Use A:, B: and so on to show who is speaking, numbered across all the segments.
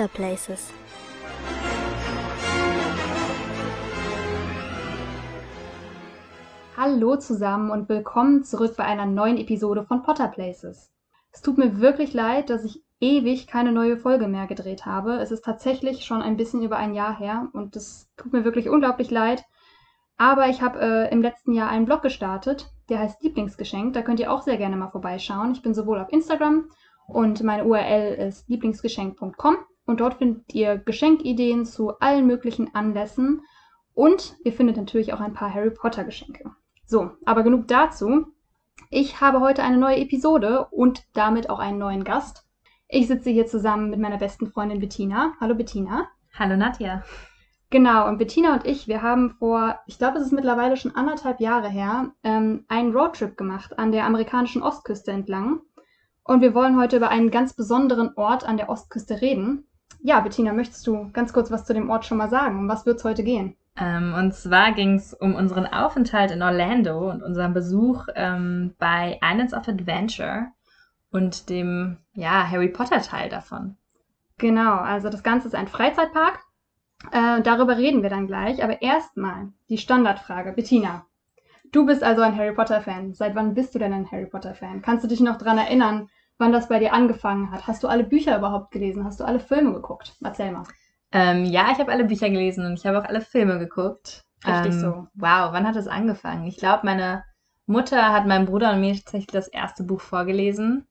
A: Potter Places.
B: Hallo zusammen und willkommen zurück bei einer neuen Episode von Potter Places. Es tut mir wirklich leid, dass ich ewig keine neue Folge mehr gedreht habe. Es ist tatsächlich schon ein bisschen über ein Jahr her und es tut mir wirklich unglaublich leid. Aber ich habe äh, im letzten Jahr einen Blog gestartet, der heißt Lieblingsgeschenk. Da könnt ihr auch sehr gerne mal vorbeischauen. Ich bin sowohl auf Instagram und meine URL ist lieblingsgeschenk.com und dort findet ihr Geschenkideen zu allen möglichen Anlässen und ihr findet natürlich auch ein paar Harry Potter Geschenke. So, aber genug dazu. Ich habe heute eine neue Episode und damit auch einen neuen Gast. Ich sitze hier zusammen mit meiner besten Freundin Bettina. Hallo Bettina.
C: Hallo Nadja.
B: Genau, und Bettina und ich, wir haben vor, ich glaube, es ist mittlerweile schon anderthalb Jahre her, ähm, einen Roadtrip gemacht an der amerikanischen Ostküste entlang. Und wir wollen heute über einen ganz besonderen Ort an der Ostküste reden. Ja, Bettina, möchtest du ganz kurz was zu dem Ort schon mal sagen? Um was wird es heute gehen?
C: Ähm, und zwar ging es um unseren Aufenthalt in Orlando und unseren Besuch ähm, bei Islands of Adventure und dem ja, Harry Potter Teil davon.
B: Genau, also das Ganze ist ein Freizeitpark. Äh, darüber reden wir dann gleich. Aber erstmal die Standardfrage. Bettina, du bist also ein Harry Potter-Fan. Seit wann bist du denn ein Harry Potter-Fan? Kannst du dich noch daran erinnern, wann das bei dir angefangen hat? Hast du alle Bücher überhaupt gelesen? Hast du alle Filme geguckt? Erzähl mal.
C: Ähm, ja, ich habe alle Bücher gelesen und ich habe auch alle Filme geguckt.
B: Richtig
C: ähm,
B: so.
C: Wow, wann hat es angefangen? Ich glaube, meine Mutter hat meinem Bruder und mir tatsächlich das erste Buch vorgelesen.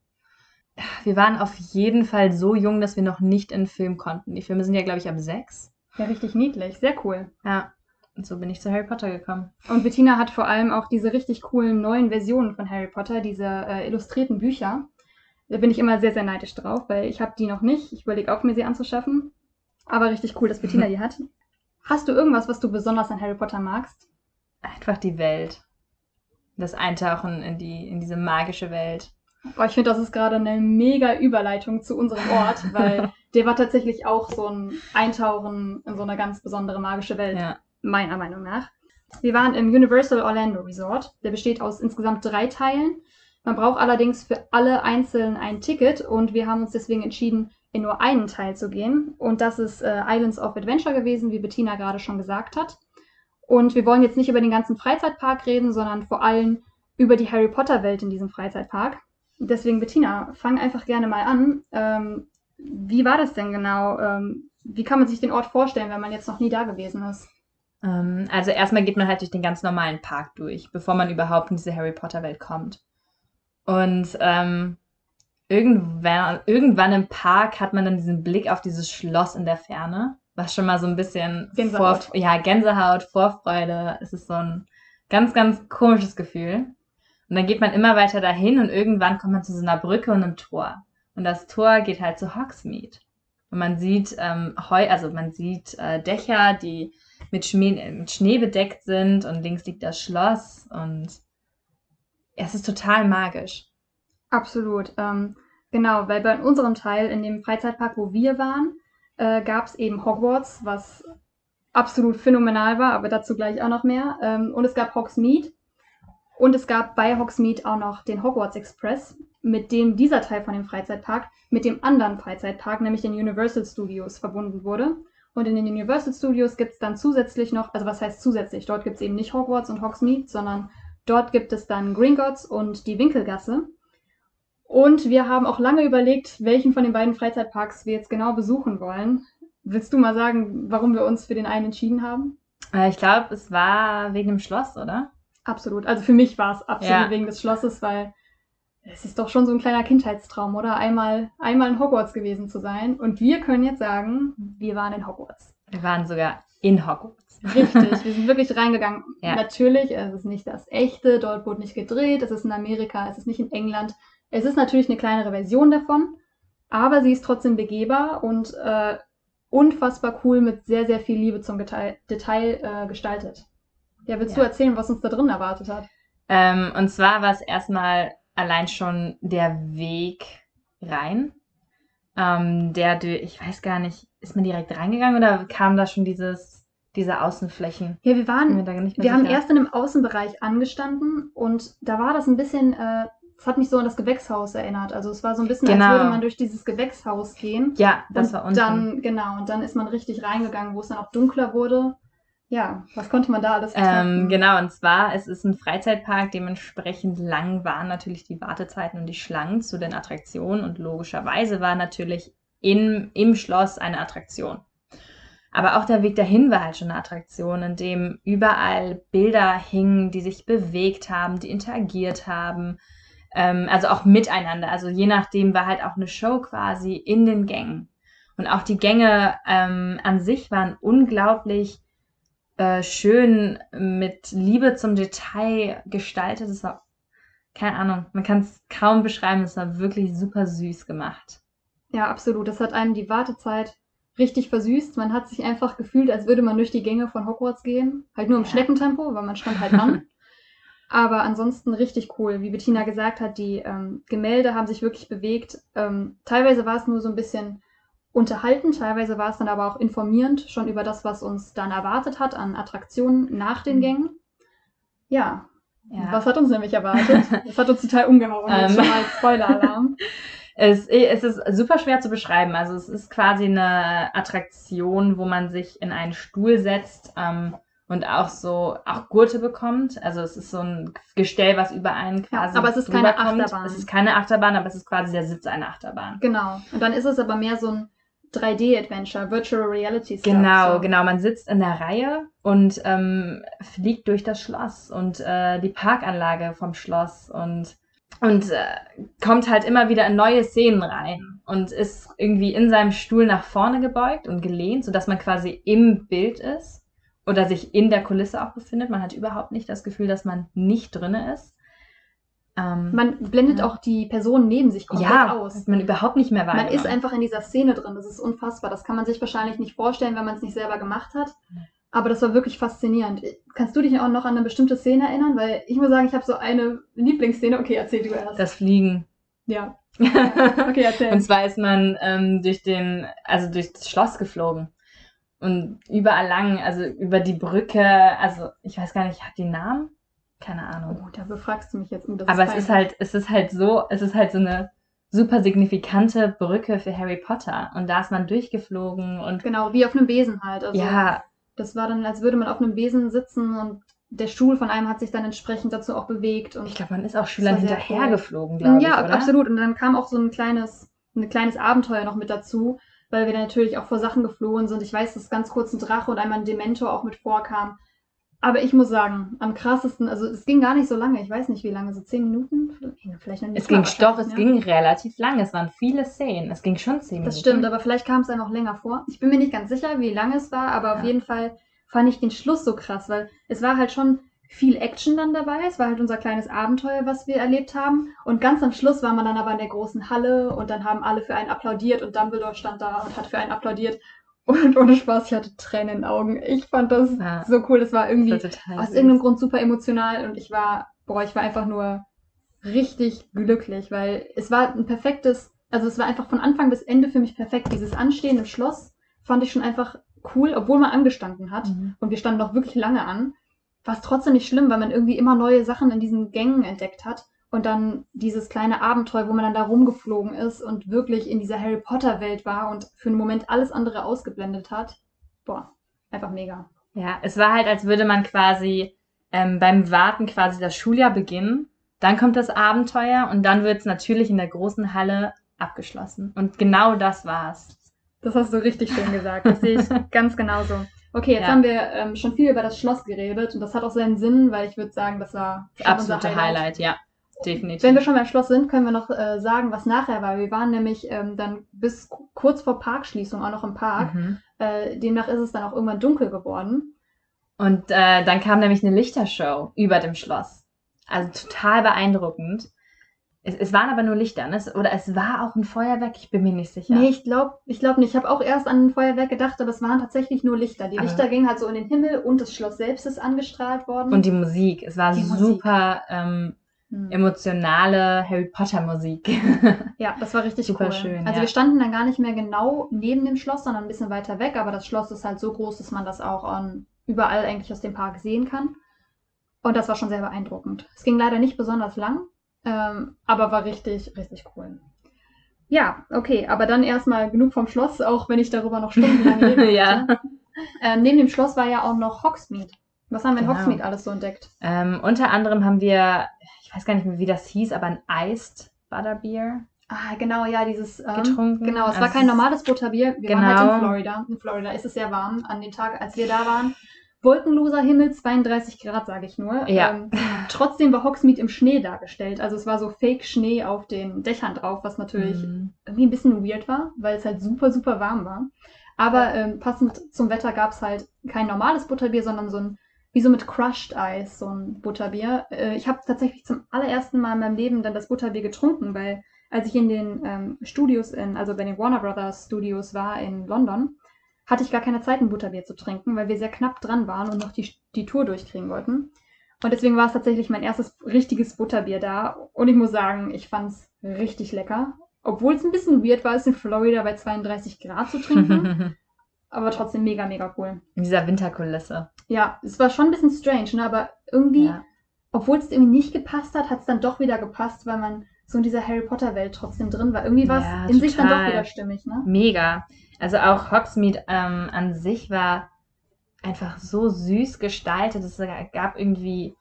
C: Wir waren auf jeden Fall so jung, dass wir noch nicht in den Film konnten. Die Filme sind ja, glaube ich, ab sechs.
B: Ja, richtig niedlich. Sehr cool.
C: Ja, und so bin ich zu Harry Potter gekommen.
B: Und Bettina hat vor allem auch diese richtig coolen neuen Versionen von Harry Potter, diese äh, illustrierten Bücher. Da bin ich immer sehr, sehr neidisch drauf, weil ich habe die noch nicht. Ich überlege auch, mir sie anzuschaffen. Aber richtig cool, dass Bettina die hat. Hast du irgendwas, was du besonders an Harry Potter magst?
C: Einfach die Welt. Das Eintauchen in, die, in diese magische Welt.
B: Boah, ich finde, das ist gerade eine mega Überleitung zu unserem Ort, weil der war tatsächlich auch so ein Eintauchen in so eine ganz besondere magische Welt,
C: Ja.
B: meiner Meinung nach. Wir waren im Universal Orlando Resort. Der besteht aus insgesamt drei Teilen. Man braucht allerdings für alle einzeln ein Ticket und wir haben uns deswegen entschieden, in nur einen Teil zu gehen. Und das ist äh, Islands of Adventure gewesen, wie Bettina gerade schon gesagt hat. Und wir wollen jetzt nicht über den ganzen Freizeitpark reden, sondern vor allem über die Harry Potter Welt in diesem Freizeitpark. Deswegen, Bettina, fang einfach gerne mal an. Ähm, wie war das denn genau? Ähm, wie kann man sich den Ort vorstellen, wenn man jetzt noch nie da gewesen ist?
C: Ähm, also erstmal geht man halt durch den ganz normalen Park durch, bevor man überhaupt in diese Harry Potter Welt kommt. Und ähm, irgendwann, irgendwann im Park hat man dann diesen Blick auf dieses Schloss in der Ferne, was schon mal so ein bisschen
B: Gänsehaut.
C: Vor, ja, Gänsehaut, Vorfreude. Es ist so ein ganz, ganz komisches Gefühl. Und dann geht man immer weiter dahin und irgendwann kommt man zu so einer Brücke und einem Tor. Und das Tor geht halt zu Hogsmeade. Und man sieht ähm, Heu, also man sieht äh, Dächer, die mit Schnee, mit Schnee bedeckt sind und links liegt das Schloss und es ist total magisch.
B: Absolut. Ähm, genau, weil bei unserem Teil in dem Freizeitpark, wo wir waren, äh, gab es eben Hogwarts, was absolut phänomenal war, aber dazu gleich auch noch mehr. Ähm, und es gab Hogsmeade. Und es gab bei Hogsmeade auch noch den Hogwarts Express, mit dem dieser Teil von dem Freizeitpark mit dem anderen Freizeitpark, nämlich den Universal Studios, verbunden wurde. Und in den Universal Studios gibt es dann zusätzlich noch, also was heißt zusätzlich? Dort gibt es eben nicht Hogwarts und Hogsmeade, sondern dort gibt es dann Gringotts und die Winkelgasse. Und wir haben auch lange überlegt, welchen von den beiden Freizeitparks wir jetzt genau besuchen wollen. Willst du mal sagen, warum wir uns für den einen entschieden haben?
C: Äh, ich glaube, es war wegen dem Schloss, oder?
B: Absolut. Also für mich war es absolut
C: Ja.
B: wegen des Schlosses, weil es ist doch schon so ein kleiner Kindheitstraum, oder? Einmal, einmal in Hogwarts gewesen zu sein. Und wir können jetzt sagen, wir waren in Hogwarts.
C: Wir waren sogar in Hogwarts.
B: Richtig, wir sind wirklich reingegangen.
C: Ja.
B: Natürlich, es ist nicht das echte, dort wurde nicht gedreht, es ist in Amerika, es ist nicht in England. Es ist natürlich eine kleinere Version davon, aber sie ist trotzdem begehbar und äh, unfassbar cool mit sehr, sehr viel Liebe zum Detail, Detail äh, gestaltet. Ja, willst du
C: Ja.
B: erzählen, was uns da drin erwartet hat?
C: Ähm, und zwar war es erstmal allein schon der Weg rein. Ähm, der, ich weiß gar nicht, ist man direkt reingegangen oder kam da schon dieses, diese Außenflächen?
B: Ja, wir waren,
C: da nicht mehr
B: wir haben erst in einem Außenbereich angestanden und da war das ein bisschen äh, es hat mich so an das Gewächshaus erinnert. Also es war so ein bisschen,
C: Genau.
B: als würde man durch dieses Gewächshaus gehen.
C: Ja, das war unten.
B: dann, genau, und dann ist man richtig reingegangen, wo es dann auch dunkler wurde. Ja, was konnte man da alles
C: Ähm, genau, und zwar, es ist ein Freizeitpark, dementsprechend lang waren natürlich die Wartezeiten und die Schlangen zu den Attraktionen und logischerweise war natürlich in, im Schloss eine Attraktion. Aber auch der Weg dahin war halt schon eine Attraktion, in dem überall Bilder hingen, die sich bewegt haben, die interagiert haben, ähm, also auch miteinander. Also je nachdem war halt auch eine Show quasi in den Gängen. Und auch die Gänge ähm, an sich waren unglaublich äh, schön mit Liebe zum Detail gestaltet. Es war, keine Ahnung, man kann es kaum beschreiben. Es war wirklich super süß gemacht.
B: Ja, absolut. Das hat einem die Wartezeit richtig versüßt. Man hat sich einfach gefühlt, als würde man durch die Gänge von Hogwarts gehen. Halt nur im
C: Ja.
B: Schneckentempo, weil man stand halt an. Aber ansonsten richtig cool. Wie Bettina gesagt hat, die ähm, Gemälde haben sich wirklich bewegt. Ähm, teilweise war es nur so ein bisschen unterhaltend, teilweise war es dann aber auch informierend, schon über das, was uns dann erwartet hat an Attraktionen nach den
C: Mhm.
B: Gängen. Ja,
C: Ja.
B: was hat uns nämlich erwartet? Das hat uns total umgehauen. Jetzt
C: Ähm.
B: schon mal Spoiler-Alarm.
C: Es, es ist super schwer zu beschreiben. Also es ist quasi eine Attraktion, wo man sich in einen Stuhl setzt ähm, und auch so auch Gurte bekommt. Also es ist so ein Gestell, was über einen
B: Ja,
C: quasi
B: aber es ist keine
C: kommt.
B: Achterbahn.
C: Es ist keine Achterbahn, aber es ist quasi der Sitz einer Achterbahn.
B: Genau. Und dann ist es aber mehr so ein 3D-Adventure, Virtual Reality Stuff.
C: Genau,
B: so.
C: genau. Man sitzt in der Reihe und ähm, fliegt durch das Schloss und äh, die Parkanlage vom Schloss und und äh, kommt halt immer wieder in neue Szenen rein und ist irgendwie in seinem Stuhl nach vorne gebeugt und gelehnt, sodass man quasi im Bild ist oder sich in der Kulisse auch befindet. Man hat überhaupt nicht das Gefühl, dass man nicht drinne ist. Ähm,
B: Man blendet
C: Ja.
B: auch die Personen neben sich komplett
C: ja,
B: aus.
C: man überhaupt nicht mehr
B: Man
C: wahrgenommen.
B: ist einfach in dieser Szene drin. Das ist unfassbar. Das kann man sich wahrscheinlich nicht vorstellen, wenn man es nicht selber gemacht hat. Aber das war wirklich faszinierend. Kannst du dich auch noch an eine bestimmte Szene erinnern? Weil ich muss sagen, ich habe so eine Lieblingsszene. Okay, erzähl du erst.
C: das Fliegen.
B: ja. Okay, erzähl.
C: Und zwar ist man ähm, durch den, also durch das Schloss geflogen. Und überall lang, also über die Brücke, also ich weiß gar nicht, hat die Namen? Keine Ahnung.
B: oh, da befragst du mich jetzt. Das
C: Aber es ist halt, es ist halt so, es ist halt so eine super signifikante Brücke für Harry Potter. Und da ist man durchgeflogen und
B: Genau, wie auf einem Besen halt. Also,
C: ja,
B: Das war dann, als würde man auf einem Besen sitzen und der Stuhl von einem hat sich dann entsprechend dazu auch bewegt. Und
C: ich glaube, man ist auch Schülern hinterhergeflogen, glaube
B: ja,
C: ich, oder?
B: absolut. Und dann kam auch so ein kleines, ein kleines Abenteuer noch mit dazu, weil wir dann natürlich auch vor Sachen geflohen sind. Ich weiß, dass ganz kurz ein Drache und einmal ein Dementor auch mit vorkam. Aber ich muss sagen, am krassesten, also es ging gar nicht so lange. Ich weiß nicht, wie lange, so zehn Minuten? Vielleicht noch nicht.
C: Es ging doch, es
B: wahrscheinlich,
C: ging relativ lang. Es waren viele Szenen. Es ging schon zehn Minuten.
B: Das stimmt, aber vielleicht kam es einem auch länger vor. Ich bin mir nicht ganz sicher, wie lange es war, aber auf
C: Ja.
B: jeden Fall fand ich den Schluss so krass, weil es war halt schon viel Action dann dabei. Es war halt unser kleines Abenteuer, was wir erlebt haben. Und ganz am Schluss war man dann aber in der großen Halle und dann haben alle für einen applaudiert und Dumbledore stand da und hat für einen applaudiert. Und ohne Spaß, ich hatte Tränen in den Augen. Ich fand das
C: Ja.
B: so cool. Das war irgendwie
C: Das war
B: aus irgendeinem Grund super emotional und ich war, boah, ich war einfach nur richtig glücklich, weil es war ein perfektes, also es war einfach von Anfang bis Ende für mich perfekt. Dieses Anstehen im Schloss fand ich schon einfach cool, obwohl man angestanden hat
C: Mhm.
B: und wir standen noch wirklich lange an, war es trotzdem nicht schlimm, weil man irgendwie immer neue Sachen in diesen Gängen entdeckt hat und dann dieses kleine Abenteuer, wo man dann da rumgeflogen ist und wirklich in dieser Harry Potter Welt war und für einen Moment alles andere ausgeblendet hat. Boah, einfach mega.
C: Ja, es war halt, als würde man quasi ähm, beim Warten quasi das Schuljahr beginnen. Dann kommt das Abenteuer und dann wird es natürlich in der großen Halle abgeschlossen. Und genau das war's.
B: Das hast du richtig schön gesagt. Das sehe ich ganz genauso. Okay, jetzt
C: Ja.
B: haben wir ähm, schon viel über das Schloss geredet und das hat auch seinen Sinn, weil ich würde sagen, das war schon
C: Absolute
B: unser
C: Highlight. ja. Definitiv.
B: Wenn wir schon beim Schloss sind, können wir noch äh, sagen, was nachher war. Wir waren nämlich ähm, dann bis ku- kurz vor Parkschließung auch noch im Park.
C: mhm.
B: Äh, demnach ist es dann auch irgendwann dunkel geworden.
C: Und äh, dann kam nämlich eine Lichtershow über dem Schloss. Also total beeindruckend. Es, es waren aber nur Lichter, ne? Oder es war auch ein Feuerwerk, ich bin mir nicht sicher.
B: Nee, ich glaube ich glaub nicht. Ich habe auch erst an ein Feuerwerk gedacht, aber es waren tatsächlich nur Lichter. Die
C: Aber-
B: Lichter gingen halt so in den Himmel und das Schloss selbst ist angestrahlt worden.
C: Und die Musik, es war
B: Die
C: super ähm,
B: Hm.
C: emotionale Harry Potter Musik.
B: Ja, das war richtig
C: Super
B: cool.
C: schön,
B: also
C: ja.
B: wir standen dann gar nicht mehr genau neben dem Schloss, sondern ein bisschen weiter weg, aber das Schloss ist halt so groß, dass man das auch ähm, überall eigentlich aus dem Park sehen kann. Und das war schon sehr beeindruckend. Es ging leider nicht besonders lang, Ähm, aber war richtig, richtig cool. Ja, okay, aber dann erstmal genug vom Schloss, auch wenn ich darüber noch stundenlang reden
C: Ja.
B: Ähm, neben dem Schloss war ja auch noch Hogsmeade. Was haben wir in
C: Genau.
B: Hogsmeade alles so entdeckt?
C: Ähm, unter anderem haben wir, ich weiß gar nicht mehr, wie das hieß, aber ein Iced Butterbeer
B: Ah, genau, ja, dieses. Ähm,
C: getrunken.
B: Genau, es
C: Also
B: war kein normales Butterbier. Wir waren halt
C: Genau.
B: in Florida. In Florida ist es sehr warm an dem Tag, als wir da waren. Wolkenloser Himmel, 32 Grad, sage ich nur.
C: Ja.
B: Ähm, trotzdem war Hogsmeade im Schnee dargestellt. Also es war so Fake-Schnee auf den Dächern drauf, was natürlich
C: Mhm.
B: irgendwie ein bisschen weird war, weil es halt super, super warm war. Aber ähm, passend zum Wetter gab es halt kein normales Butterbier, sondern so ein, wie so mit Crushed Eis, so ein Butterbier. Äh, ich habe tatsächlich zum allerersten Mal in meinem Leben dann das Butterbier getrunken, weil als ich in den ähm, Studios, in, also bei den Warner Brothers Studios war in London, hatte ich gar keine Zeit, ein Butterbier zu trinken, weil wir sehr knapp dran waren und noch die, die Tour durchkriegen wollten. Und deswegen war es tatsächlich mein erstes richtiges Butterbier da. Und ich muss sagen, ich fand es richtig lecker. Obwohl es ein bisschen weird war, es in Florida bei 32 Grad zu trinken. aber trotzdem mega, mega cool.
C: In dieser Winterkulisse.
B: Ja, es war schon ein bisschen strange, ne? aber irgendwie,
C: Ja.
B: obwohl es irgendwie nicht gepasst hat, hat es dann doch wieder gepasst, weil man so in dieser Harry Potter Welt trotzdem drin war. Irgendwie war es
C: Ja,
B: in sich dann doch
C: total.
B: wieder stimmig, ne?
C: Mega. Also auch Hogsmeade ähm, an sich war einfach so süß gestaltet. Es gab irgendwie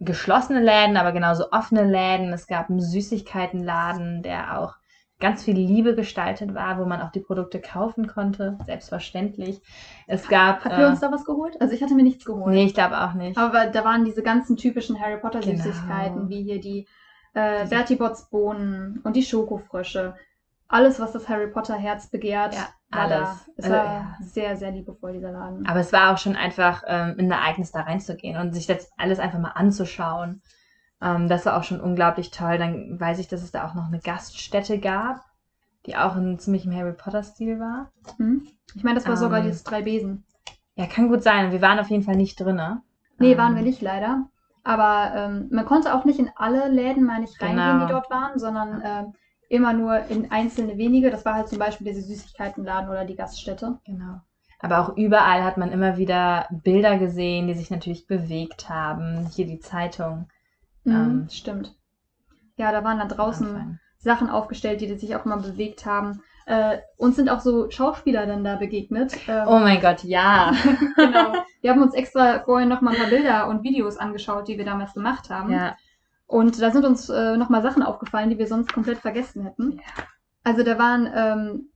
C: geschlossene Läden, aber genauso offene Läden. Es gab einen Süßigkeitenladen, der auch ganz viel Liebe gestaltet war, wo man auch die Produkte kaufen konnte, selbstverständlich. Es gab.
B: Hatten wir
C: äh,
B: uns da was geholt? Also ich hatte mir nichts geholt.
C: nee, ich glaube auch nicht.
B: Aber da waren diese ganzen typischen Harry Potter
C: Genau.
B: Süßigkeiten, wie hier die äh, Bertibots Bohnen und die Schokofrösche. Alles, was das Harry Potter Herz begehrt,
C: Ja,
B: war da. Es
C: Also,
B: war
C: ja.
B: sehr, sehr liebevoll, dieser Laden.
C: Aber es war auch schon einfach ähm, ein Ereignis, da reinzugehen und sich das alles einfach mal anzuschauen. Ähm, das war auch schon unglaublich toll. Dann weiß ich, dass es da auch noch eine Gaststätte gab, die auch in ziemlich im Harry Potter-Stil war.
B: Hm? Ich meine, das war sogar
C: Ähm,
B: dieses Drei Besen.
C: Ja, kann gut sein. Wir waren auf jeden Fall nicht drinne.
B: Nee,
C: Ähm,
B: waren wir nicht leider. Aber ähm, man konnte auch nicht in alle Läden, meine ich, reingehen,
C: Genau.
B: die dort waren, sondern ähm, immer nur in einzelne wenige. Das war halt zum Beispiel diese Süßigkeitenladen oder die Gaststätte.
C: Genau. Aber auch überall hat man immer wieder Bilder gesehen, die sich natürlich bewegt haben. Hier die Zeitung.
B: Mhm,
C: Ähm,
B: stimmt. Ja, da waren dann draußen
C: Anfang.
B: Sachen aufgestellt, die sich auch immer bewegt haben. Äh, uns sind auch so Schauspieler dann da begegnet. Ähm,
C: Oh mein Gott, ja.
B: genau. Wir haben uns extra vorher noch mal ein paar Bilder und Videos angeschaut, die wir damals gemacht haben.
C: ja.
B: Und da sind uns äh, noch mal Sachen aufgefallen, die wir sonst komplett vergessen hätten. Also da waren, ähm,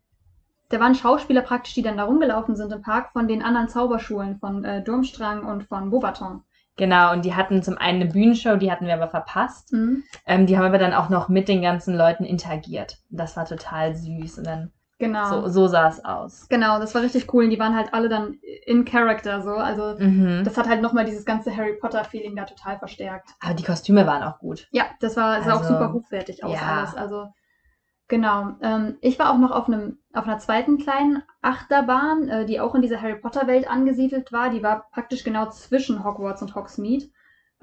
B: da waren Schauspieler praktisch, die dann da rumgelaufen sind im Park von den anderen Zauberschulen, von äh, Durmstrang und von Beaubaton.
C: Genau, und die hatten zum einen eine Bühnenshow, die hatten wir aber verpasst.
B: Mhm.
C: Ähm, die haben aber dann auch noch mit den ganzen Leuten interagiert. Das war total süß. Und dann
B: Genau.
C: so, so sah es aus.
B: Genau, das war richtig cool. Und die waren halt alle dann in Character so. Also
C: Mhm.
B: das hat halt nochmal dieses ganze Harry Potter-Feeling da total verstärkt.
C: Aber die Kostüme waren auch gut.
B: Ja, das war sah auch
C: Also,
B: super hochwertig aus
C: ja.
B: alles. Also genau. Ähm, ich war auch noch auf einem auf einer zweiten kleinen Achterbahn, äh, die auch in dieser Harry Potter Welt angesiedelt war. Die war praktisch genau zwischen Hogwarts und Hogsmeade.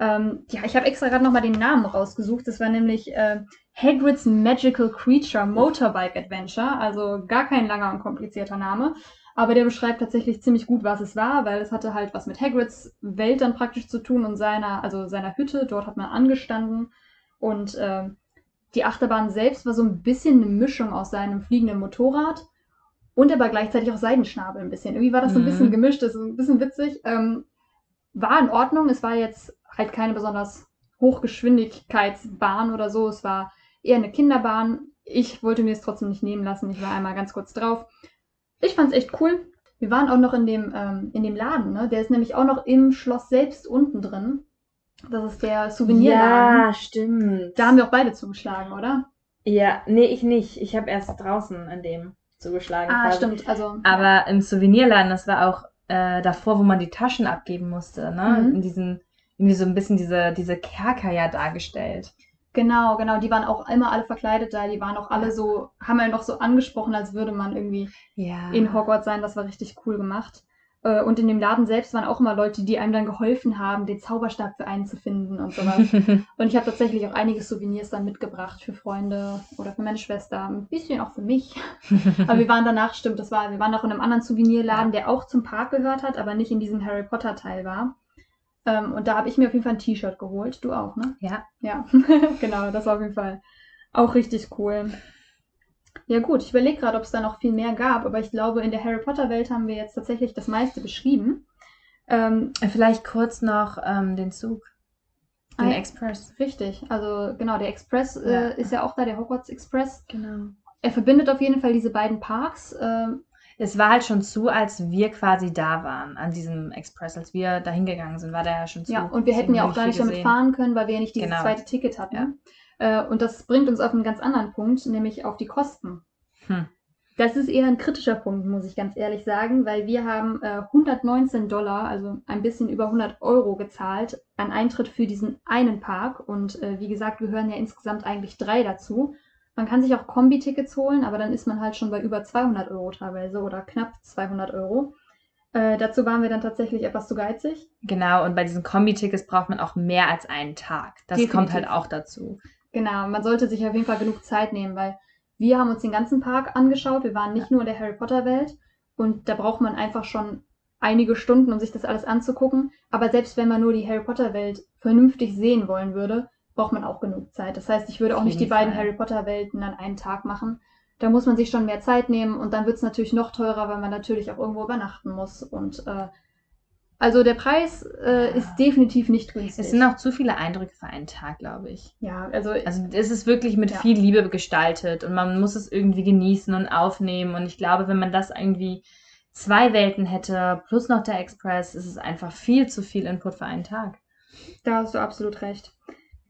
B: Ähm, ja, ich habe extra gerade nochmal den Namen rausgesucht. Das war nämlich äh, Hagrid's Magical Creature Motorbike Adventure. Also gar kein langer und komplizierter Name. Aber der beschreibt tatsächlich ziemlich gut, was es war, weil es hatte halt was mit Hagrids Welt dann praktisch zu tun und seiner, also seiner Hütte. Dort hat man angestanden. Und ähm, die Achterbahn selbst war so ein bisschen eine Mischung aus seinem fliegenden Motorrad und aber gleichzeitig auch Seidenschnabel ein bisschen. Irgendwie war das so ein
C: Mhm.
B: bisschen gemischt, das ist ein bisschen witzig. Ähm, war in Ordnung, es war jetzt halt keine besonders Hochgeschwindigkeitsbahn oder so. Es war eher eine Kinderbahn. Ich wollte mir es trotzdem nicht nehmen lassen. Ich war einmal ganz kurz drauf. Ich fand es echt cool. Wir waren auch noch in dem, ähm, in dem Laden, ne? Der ist nämlich auch noch im Schloss selbst unten drin. Das ist der Souvenirladen.
C: stimmt.
B: Da haben wir auch beide zugeschlagen, oder?
C: ja, nee, ich nicht. Ich habe erst draußen an dem zugeschlagen.
B: Ah,
C: quasi.
B: stimmt. Also,
C: Aber im Souvenirladen, das war auch äh, davor, wo man die Taschen abgeben musste, ne?
B: Mhm.
C: In diesen, irgendwie so ein bisschen diese, diese Kerker ja dargestellt.
B: genau, genau. Die waren auch immer alle verkleidet da. Die waren auch alle so, haben wir noch so angesprochen, als würde man irgendwie
C: Ja.
B: in Hogwarts sein. Das war richtig cool gemacht. Äh, Und in dem Laden selbst waren auch immer Leute, die einem dann geholfen haben, den Zauberstab für einen zu finden und sowas. Und ich habe tatsächlich auch einige Souvenirs dann mitgebracht für Freunde oder für meine Schwester. Ein bisschen auch für mich. Aber wir waren danach, stimmt, das war, wir waren noch in einem anderen Souvenirladen, der auch zum Park gehört hat, aber nicht in diesem Harry Potter Teil war. Ähm, und da habe ich mir auf jeden Fall ein T-Shirt geholt. Du auch, ne?
C: Ja.
B: Ja, genau, das war auf jeden Fall auch richtig cool. Ja gut, ich überlege gerade, ob es da noch viel mehr gab, aber ich glaube, in der Harry Potter-Welt haben wir jetzt tatsächlich das meiste beschrieben. Ähm,
C: Vielleicht kurz noch ähm, den Zug. Den
B: Ah,
C: Express.
B: richtig, also genau, der Express
C: Ja.
B: äh, ist ja auch da, der Hogwarts Express.
C: Genau.
B: Er verbindet auf jeden Fall diese beiden Parks. Ähm,
C: Es war halt schon zu, als wir quasi da waren an diesem Express. Als wir da hingegangen sind, war der ja schon zu.
B: ja, und wir hätten ja auch gar nicht damit fahren können, weil wir ja nicht dieses
C: Genau.
B: zweite Ticket hatten. Äh, und das bringt uns auf einen ganz anderen Punkt, nämlich auf die Kosten.
C: Hm.
B: Das ist eher ein kritischer Punkt, muss ich ganz ehrlich sagen, weil wir haben äh, 119 Dollar, also ein bisschen über 100 Euro gezahlt an Eintritt für diesen einen Park. Und äh, wie gesagt, gehören ja insgesamt eigentlich drei dazu. Man kann sich auch Kombi-Tickets holen, aber dann ist man halt schon bei über 200 Euro teilweise oder knapp 200 Euro. Äh, dazu waren wir dann tatsächlich etwas zu geizig.
C: Genau, und bei diesen Kombi-Tickets braucht man auch mehr als einen Tag. Das
B: Definitiv.
C: kommt halt auch dazu.
B: Genau, man sollte sich auf jeden Fall genug Zeit nehmen, weil wir haben uns den ganzen Park angeschaut. Wir waren nicht nur in der Harry Potter Welt und da braucht man einfach schon einige Stunden, um sich das alles anzugucken. Aber selbst wenn man nur die Harry Potter Welt vernünftig sehen wollen würde, braucht man auch genug Zeit. Das heißt, ich würde auch nicht die
C: jeden
B: beiden
C: Fall.
B: Harry Potter Welten an einem Tag machen. Da muss man sich schon mehr Zeit nehmen und dann wird es natürlich noch teurer, weil man natürlich auch irgendwo übernachten muss. Und äh, also der Preis äh,
C: Ja.
B: ist definitiv nicht günstig.
C: Es sind auch zu viele Eindrücke für einen Tag, glaube ich.
B: ja, also,
C: Also es ist wirklich mit
B: Ja.
C: viel Liebe gestaltet und man muss es irgendwie genießen und aufnehmen. Und ich glaube, wenn man das irgendwie zwei Welten hätte, plus noch der Express, ist es einfach viel zu viel Input für einen Tag.
B: Da hast du absolut recht.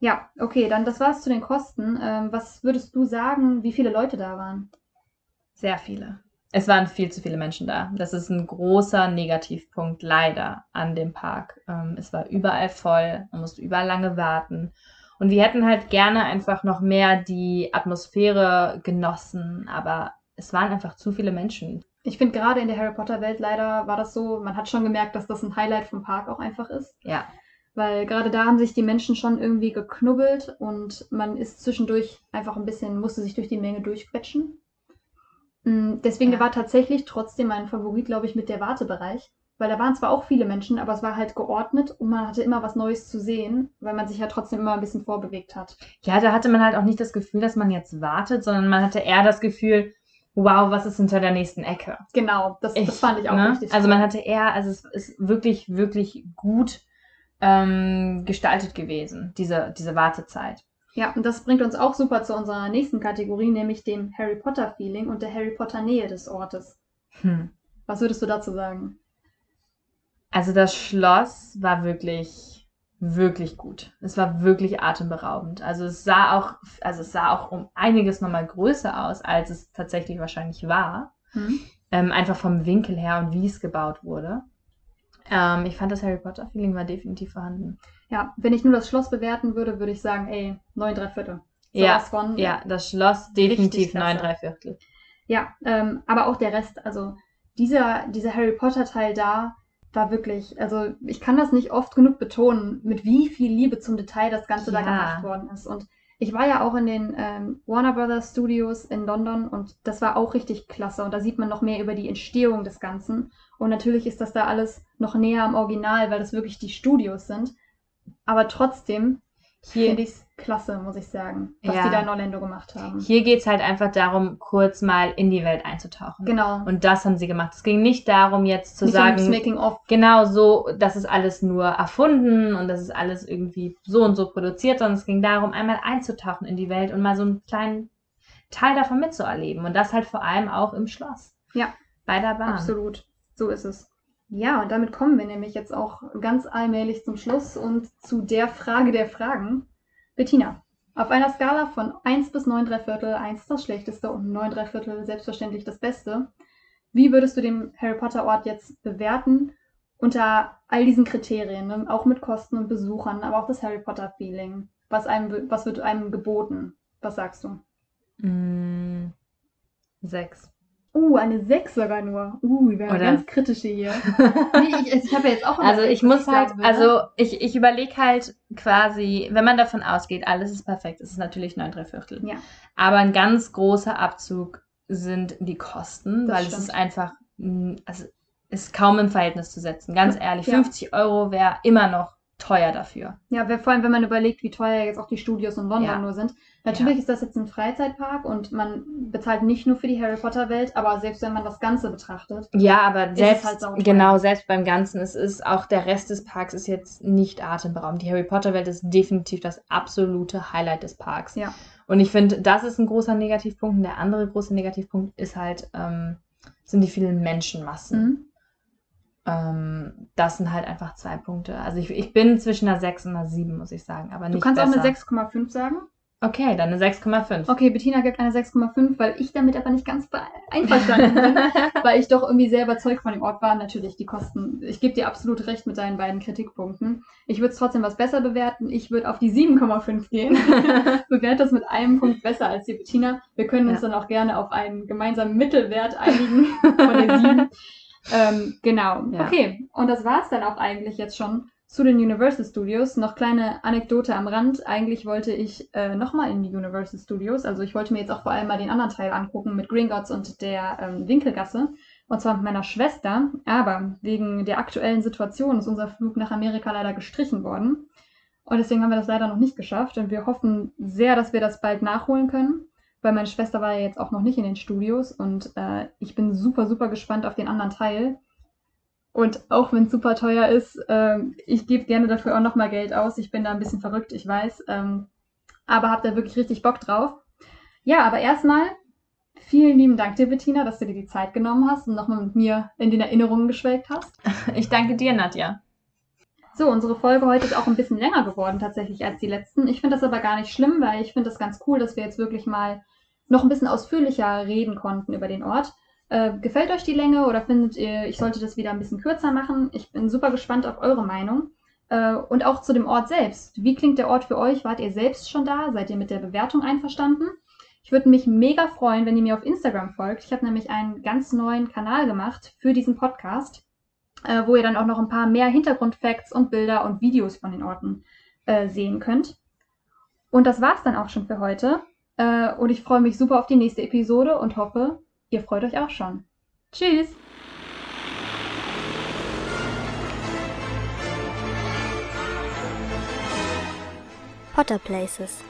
B: Ja, okay, dann das war's zu den Kosten. Ähm, was würdest du sagen, wie viele Leute da waren?
C: Sehr viele. Es waren viel zu viele Menschen da. Das ist ein großer Negativpunkt leider an dem Park. Ähm, es war überall voll, man musste überall lange warten. Und wir hätten halt gerne einfach noch mehr die Atmosphäre genossen, aber es waren einfach zu viele Menschen.
B: Ich finde gerade in der Harry Potter Welt leider war das so, man hat schon gemerkt, dass das ein Highlight vom Park auch einfach ist.
C: Ja,
B: Weil gerade da haben sich die Menschen schon irgendwie geknubbelt und man ist zwischendurch einfach ein bisschen, musste sich durch die Menge durchquetschen. Mm, Deswegen
C: Ja.
B: war tatsächlich trotzdem mein Favorit, glaube ich, mit der Wartebereich. Weil da waren zwar auch viele Menschen, aber es war halt geordnet und man hatte immer was Neues zu sehen, weil man sich ja trotzdem immer ein bisschen vorbewegt hat.
C: Ja, da hatte man halt auch nicht das Gefühl, dass man jetzt wartet, sondern man hatte eher das Gefühl, wow, was ist hinter der nächsten Ecke?
B: Genau, das, das fand ich auch
C: ne?
B: richtig.
C: Also man hatte eher, also es ist wirklich, wirklich gut ähm, gestaltet gewesen, diese, diese Wartezeit.
B: Ja, und das bringt uns auch super zu unserer nächsten Kategorie, nämlich dem Harry Potter Feeling und der Harry Potter Nähe des Ortes.
C: Hm.
B: Was würdest du dazu sagen?
C: Also das Schloss war wirklich, wirklich gut. Es war wirklich atemberaubend. Also es sah auch, also es sah auch um einiges nochmal größer aus, als es tatsächlich wahrscheinlich war.
B: Hm?
C: Ähm, einfach vom Winkel her und wie es gebaut wurde. Ähm, ich fand das Harry Potter Feeling war definitiv vorhanden.
B: Ja, wenn ich nur das Schloss bewerten würde, würde ich sagen, ey, neun, drei Viertel.
C: Ja,
B: Sowas von.
C: Ja, das Schloss definitiv neun, drei Viertel.
B: Ja, ähm, aber auch der Rest, also dieser, dieser Harry Potter Teil da war wirklich, also ich kann das nicht oft genug betonen, mit wie viel Liebe zum Detail das Ganze da
C: Ja.
B: gemacht worden ist. Und ich war ja auch in den ähm, Warner Brothers Studios in London und das war auch richtig klasse. Und da sieht man noch mehr über die Entstehung des Ganzen. Und natürlich ist das da alles noch näher am Original, weil das wirklich die Studios sind. Aber trotzdem
C: Hier,
B: finde ich es klasse, muss ich sagen, was
C: Ja.
B: die da in Orlando gemacht haben.
C: hier geht es halt einfach darum, kurz mal in die Welt einzutauchen.
B: Genau.
C: Und das haben sie gemacht. Es ging nicht darum, jetzt zu
B: Nicht
C: sagen,
B: Making of.
C: genau so, das ist alles nur erfunden und das ist alles irgendwie so und so produziert, sondern es ging darum, einmal einzutauchen in die Welt und mal so einen kleinen Teil davon mitzuerleben. Und das halt vor allem auch im Schloss.
B: Ja.
C: Bei der Bahn.
B: Absolut, so ist es. Ja, und damit kommen wir nämlich jetzt auch ganz allmählich zum Schluss und zu der Frage der Fragen. Bettina, auf einer Skala von 1 bis 9 3 Viertel, 1 das Schlechteste und 9 3 Viertel selbstverständlich das Beste, wie würdest du den Harry Potter Ort jetzt bewerten unter all diesen Kriterien, ne? auch mit Kosten und Besuchern, aber auch das Harry Potter Feeling? Was, einem, was wird einem geboten? Was sagst du?
C: Mm, sechs.
B: Uh, eine 6 sogar nur. Uh, wir
C: Oder-
B: ganz kritische hier. Nee, ich, ich habe ja jetzt auch
C: Also ich muss halt,
B: sagen
C: also ich, ich überlege halt quasi, wenn man davon ausgeht, alles ist perfekt, ist es natürlich neun drei Viertel.
B: Ja.
C: Aber ein ganz großer Abzug sind die Kosten,
B: Das
C: weil es
B: stimmt.
C: ist einfach, mh, also ist kaum im Verhältnis zu setzen. Ganz ehrlich,
B: Ja.
C: 50 Euro wäre immer noch teuer dafür.
B: Ja, vor allem, wenn man überlegt, wie teuer jetzt auch die Studios in London
C: Ja.
B: nur sind. Natürlich
C: Ja.
B: ist das jetzt ein Freizeitpark und man bezahlt nicht nur für die Harry Potter Welt, aber selbst wenn man das Ganze betrachtet.
C: Ja, aber selbst,
B: halt
C: genau, selbst beim Ganzen, es ist auch der Rest des Parks ist jetzt nicht atemberaubend. Die Harry Potter Welt ist definitiv das absolute Highlight des Parks.
B: Ja.
C: Und ich finde, das ist ein großer Negativpunkt. Und der andere große Negativpunkt ist halt, ähm, sind die vielen Menschenmassen.
B: Mhm.
C: Ähm, das sind halt einfach zwei Punkte. Also ich, ich bin zwischen einer 6 und einer 7, muss ich sagen. Aber
B: Du kannst auch
C: besser.
B: eine 6,5 sagen.
C: Okay, dann eine 6,5.
B: Okay, Bettina gibt eine 6,5, weil ich damit aber nicht ganz einverstanden bin, weil ich doch irgendwie sehr überzeugt von dem Ort war. Natürlich, die Kosten, ich gebe dir absolut recht mit deinen beiden Kritikpunkten. Ich würde es trotzdem was besser bewerten. Ich würde auf die 7,5 gehen. Bewerte das mit einem Punkt besser als die Bettina. Wir können uns
C: Ja.
B: dann auch gerne auf einen gemeinsamen Mittelwert einigen von der 7. ähm, genau.
C: Ja.
B: Okay, und das war's dann auch eigentlich jetzt schon zu den Universal Studios. Noch kleine Anekdote am Rand. Eigentlich wollte ich äh, nochmal in die Universal Studios. Also ich wollte mir jetzt auch vor allem mal den anderen Teil angucken mit Gringotts und der ähm, Winkelgasse. Und zwar mit meiner Schwester. Aber wegen der aktuellen Situation ist unser Flug nach Amerika leider gestrichen worden. Und deswegen haben wir das leider noch nicht geschafft. Und wir hoffen sehr, dass wir das bald nachholen können. Weil meine Schwester war ja jetzt auch noch nicht in den Studios. Und äh, ich bin super, super gespannt auf den anderen Teil. Und auch wenn es super teuer ist, ähm, ich gebe gerne dafür auch nochmal Geld aus. Ich bin da ein bisschen verrückt, ich weiß. Ähm, aber habe da wirklich richtig Bock drauf. Ja, aber erstmal vielen lieben Dank dir, Bettina, dass du dir die Zeit genommen hast und nochmal mit mir in den Erinnerungen geschwelgt hast.
C: Ich danke dir, Nadja.
B: So, unsere Folge heute ist auch ein bisschen länger geworden tatsächlich als die letzten. Ich finde das aber gar nicht schlimm, weil ich finde das ganz cool, dass wir jetzt wirklich mal noch ein bisschen ausführlicher reden konnten über den Ort. Äh, gefällt euch die Länge oder findet ihr, ich sollte das wieder ein bisschen kürzer machen? Ich bin super gespannt auf eure Meinung. Äh, und auch zu dem Ort selbst. Wie klingt der Ort für euch? Wart ihr selbst schon da? Seid ihr mit der Bewertung einverstanden? Ich würde mich mega freuen, wenn ihr mir auf Instagram folgt. Ich habe nämlich einen ganz neuen Kanal gemacht für diesen Podcast, äh, wo ihr dann auch noch ein paar mehr Hintergrundfacts und Bilder und Videos von den Orten äh, sehen könnt. Und das war's dann auch schon für heute. Äh, und ich freue mich super auf die nächste Episode und hoffe, ihr freut euch auch schon. Tschüss!
A: Potter Places.